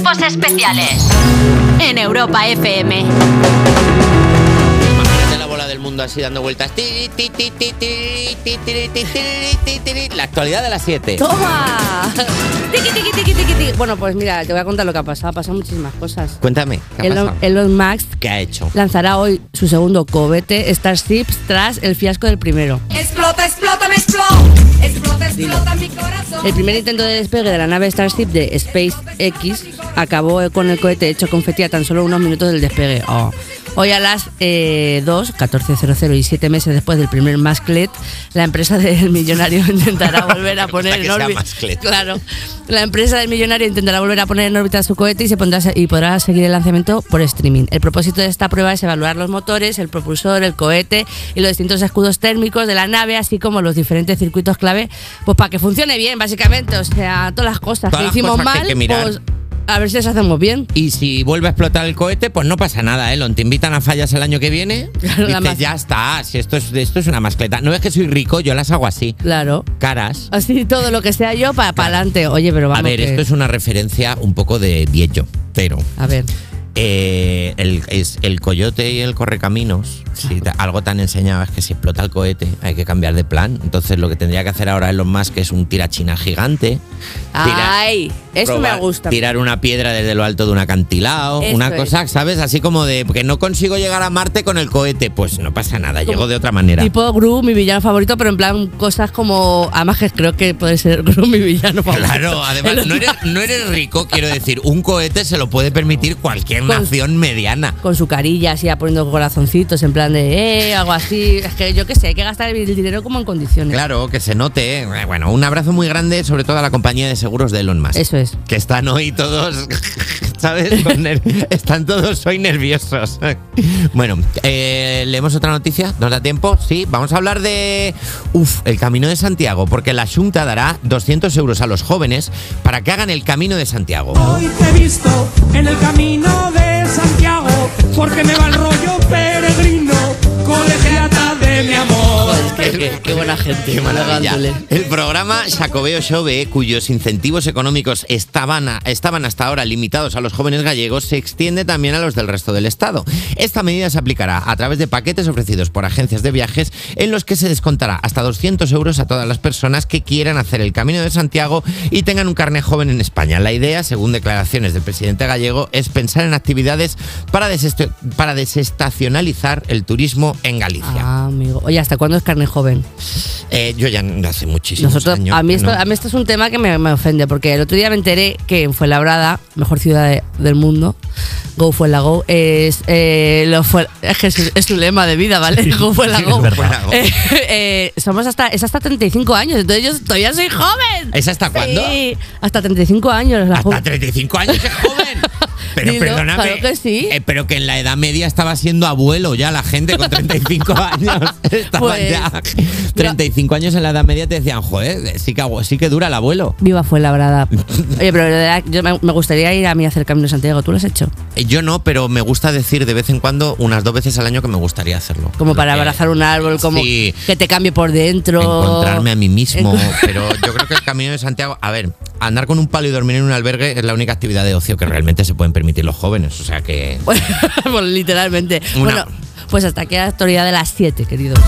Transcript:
Especiales en Europa FM. Imagínate la bola del mundo así dando vueltas. La actualidad de las 7. ¡Toma! Bueno, pues mira, te voy a contar lo que ha pasado. Ha pasado muchísimas cosas. Cuéntame. ¿qué Elon. Elon Musk ¿Qué ha hecho? lanzará hoy su segundo cohete Starships tras el fiasco del primero. Explota, explota, me explota. Explota, explota mi corazón. El primer intento de despegue de la nave Starship de SpaceX acabó con el cohete hecho confeti a tan solo unos minutos del despegue. Oh. Hoy a las eh, 2, 14.00 y 7 meses después del primer masclet, la empresa del millonario intentará volver a poner en órbita. Claro, la empresa del millonario intentará volver a poner en órbita su cohete y se pondrá y podrá seguir el lanzamiento por streaming. El propósito de esta prueba es evaluar los motores, el propulsor, el cohete y los distintos escudos térmicos de la nave, así como los diferentes circuitos clave, pues para que funcione bien, básicamente. O sea, todas las cosas Todas que hicimos cosas mal, que pues a ver si las hacemos bien. Y si vuelve a explotar el cohete, pues no pasa nada, Elon. Te invitan a fallas el año que viene. Claro, la dices, ya está. Si esto es, esto es una mascleta. No es que soy rico, yo las hago así. Claro. Caras. Así todo lo que sea yo para adelante. Oye, pero vamos. A ver, que- esto es una referencia un poco de viejo, pero A ver. Eh, el, es el coyote y el correcaminos, si algo tan enseñado es que si explota el cohete hay que cambiar de plan. Entonces lo que tendría que hacer ahora Elon Musk es un tirachina gigante. tira- Ay, eso probar- me gusta. Tirar una piedra desde lo alto de un acantilado, Eso una es. cosa, ¿sabes? Así como de que no consigo llegar a Marte con el cohete. Pues no pasa nada, llego de otra manera. Tipo Gru, mi villano favorito, pero en plan cosas como. Además, que creo que puede ser Gru, mi villano favorito. Claro, además, no eres, no eres rico, quiero decir, un cohete se lo puede permitir cualquier Con- nación mediana. Con su carilla, así, poniendo corazoncitos, en plan de, eh, algo así. Es que yo qué sé, hay que gastar el dinero como en condiciones. Claro, que se note. ¿eh? Bueno, un abrazo muy grande, sobre todo a la compañía de seguros de Elon Musk. Eso es. Que están hoy todos, ¿sabes? Están todos hoy nerviosos. Bueno, eh, leemos otra noticia. ¿Nos da tiempo? Sí, vamos a hablar de, uf, el Camino de Santiago, porque la Junta dará 200 euros a los jóvenes para que hagan el Camino de Santiago. Hoy te he visto en el camino de Santiago, porque me va el rollo peregrino, buena gente. Qué maravilla. Legándole. El programa Jacobeo Xove, cuyos incentivos económicos estaban, a- estaban hasta ahora limitados a los jóvenes gallegos, se extiende también a los del resto del Estado. Esta medida se aplicará a través de paquetes ofrecidos por agencias de viajes en los que se descontará hasta 200 euros a todas las personas que quieran hacer el Camino de Santiago y tengan un carnet joven en España. La idea, según declaraciones del presidente gallego, es pensar en actividades para, para desestacionalizar el turismo en Galicia. Ah, amigo. Oye, ¿hasta cuándo es carne joven? Eh, yo ya no hace muchísimos Nosotros, años. a, mí esto, no. a mí esto es un tema que me, me ofende, porque el otro día me enteré que en Fuenlabrada, mejor ciudad de- del mundo, Go es, eh, lo fue, es que es, su- es su lema de vida, ¿vale? Go Fuenlago. es verdad. Eh, eh, somos hasta, es hasta 35 años, entonces yo todavía soy joven. ¿Es hasta cuándo? Sí, hasta 35 años. La Hasta ju- 35 años es joven. Pero perdóname. claro que sí. eh, pero que en la Edad Media estaba siendo abuelo ya la gente con 35 años. Pues, ya. 35 años en la Edad Media te decían, joder, sí que, sí que dura el abuelo. Viva Fuenlabrada. Oye, pero verdad, yo me, me gustaría ir a mí a hacer Camino de Santiago. ¿Tú lo has hecho? Eh, Yo no, pero me gusta decir de vez en cuando, unas dos veces al año, que me gustaría hacerlo. Como para abrazar un árbol, como Sí. que te cambie por dentro. Encontrarme a mí mismo. Pero yo creo que el camino de Santiago. A ver, andar con un palo y dormir en un albergue es la única actividad de ocio que realmente se pueden permitir los jóvenes. O sea que. Bueno, pues literalmente. Una- Bueno, pues hasta aquí la actualidad de las 7, queridos.